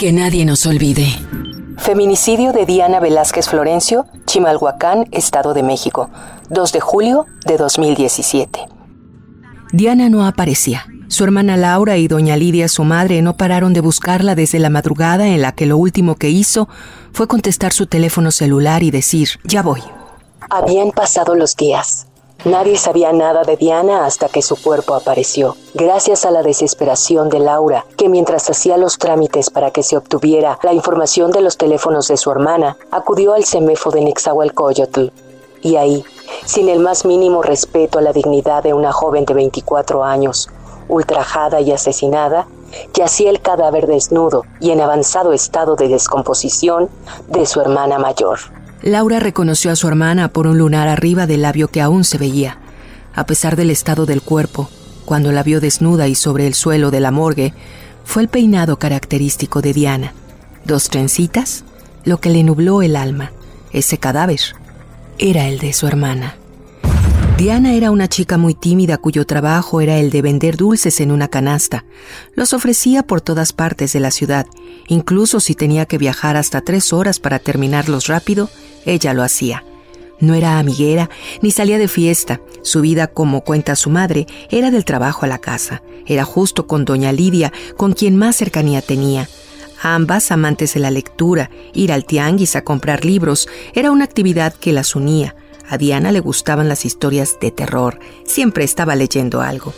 Que nadie nos olvide. Feminicidio de Diana Velázquez Florencio, Chimalhuacán, Estado de México, 2 de julio de 2017. Diana no aparecía. Su hermana Laura y doña Lidia, su madre, no pararon de buscarla desde la madrugada en la que lo último que hizo fue contestar su teléfono celular y decir, ya voy. Habían pasado los días. Nadie sabía nada de Diana hasta que su cuerpo apareció, gracias a la desesperación de Laura, que mientras hacía los trámites para que se obtuviera la información de los teléfonos de su hermana, acudió al CEMEFO de Nexahualcoyotl. Y ahí, sin el más mínimo respeto a la dignidad de una joven de 24 años, ultrajada y asesinada, yacía el cadáver desnudo y en avanzado estado de descomposición de su hermana mayor. Laura reconoció a su hermana por un lunar arriba del labio que aún se veía. A pesar del estado del cuerpo, cuando la vio desnuda y sobre el suelo de la morgue, fue el peinado característico de Diana. Dos trencitas, lo que le nubló el alma. Ese cadáver era el de su hermana. Diana era una chica muy tímida cuyo trabajo era el de vender dulces en una canasta. Los ofrecía por todas partes de la ciudad, incluso si tenía que viajar hasta tres horas para terminarlos rápido, ella lo hacía. No era amiguera ni salía de fiesta. Su vida, como cuenta su madre, era del trabajo a la casa. Era justo con doña Lidia, con quien más cercanía tenía. Ambas amantes de la lectura, ir al tianguis a comprar libros, era una actividad que las unía. A Diana le gustaban las historias de terror, siempre estaba leyendo algo.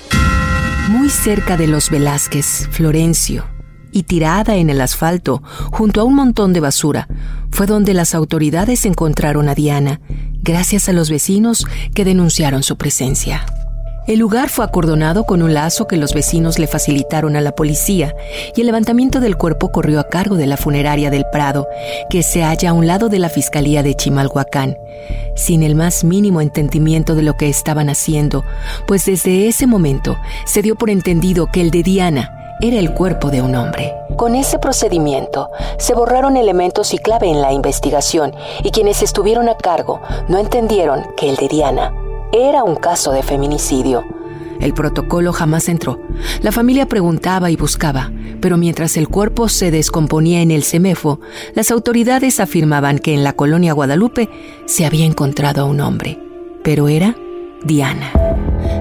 Muy cerca de los Velázquez, Florencio, y tirada en el asfalto, junto a un montón de basura, fue donde las autoridades encontraron a Diana, gracias a los vecinos que denunciaron su presencia. El lugar fue acordonado con un lazo que los vecinos le facilitaron a la policía y el levantamiento del cuerpo corrió a cargo de la funeraria del Prado, que se halla a un lado de la Fiscalía de Chimalhuacán, sin el más mínimo entendimiento de lo que estaban haciendo, pues desde ese momento se dio por entendido que el de Diana era el cuerpo de un hombre. Con ese procedimiento se borraron elementos y clave en la investigación y quienes estuvieron a cargo no entendieron que el de Diana era un caso de feminicidio. El protocolo jamás entró. La familia preguntaba y buscaba, pero mientras el cuerpo se descomponía en el CEMEFO, las autoridades afirmaban que en la colonia Guadalupe se había encontrado a un hombre. Pero era Diana.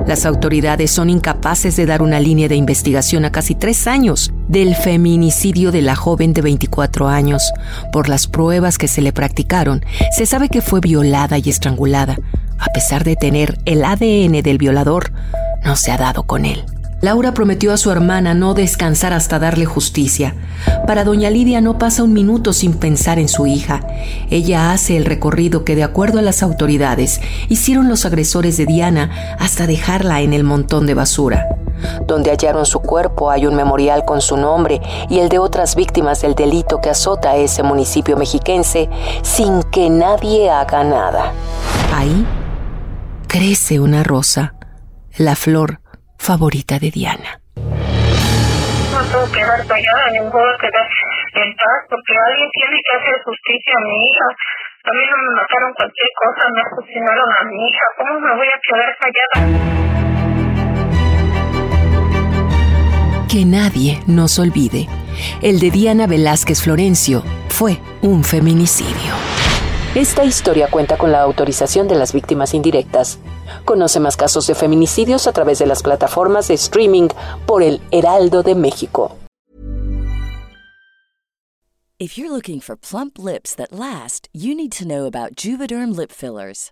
Las autoridades son incapaces de dar una línea de investigación a casi tres años del feminicidio de la joven de 24 años. Por las pruebas que se le practicaron, se sabe que fue violada y estrangulada. A pesar de tener el ADN del violador, no se ha dado con él. Laura prometió a su hermana no descansar hasta darle justicia. Para doña Lidia no pasa un minuto sin pensar en su hija. Ella hace el recorrido que, de acuerdo a las autoridades, hicieron los agresores de Diana hasta dejarla en el montón de basura. Donde hallaron su cuerpo hay un memorial con su nombre y el de otras víctimas del delito que azota a ese municipio mexiquense sin que nadie haga nada. Ahí crece una rosa, la flor favorita de Diana. No puedo quedar callada, ni puedo quedar en paz, porque alguien tiene que hacer justicia a mi hija. A mí no me mataron cualquier cosa, me asesinaron a mi hija. ¿Cómo me voy a quedar callada? Que nadie nos olvide. El de Diana Velázquez Florencio fue un feminicidio. Esta historia cuenta con la autorización de las víctimas indirectas. Conoce más casos de feminicidios a través de las plataformas de streaming por el Heraldo de México. If you're looking for plump lips that last, you need to know about Juvederm lip fillers.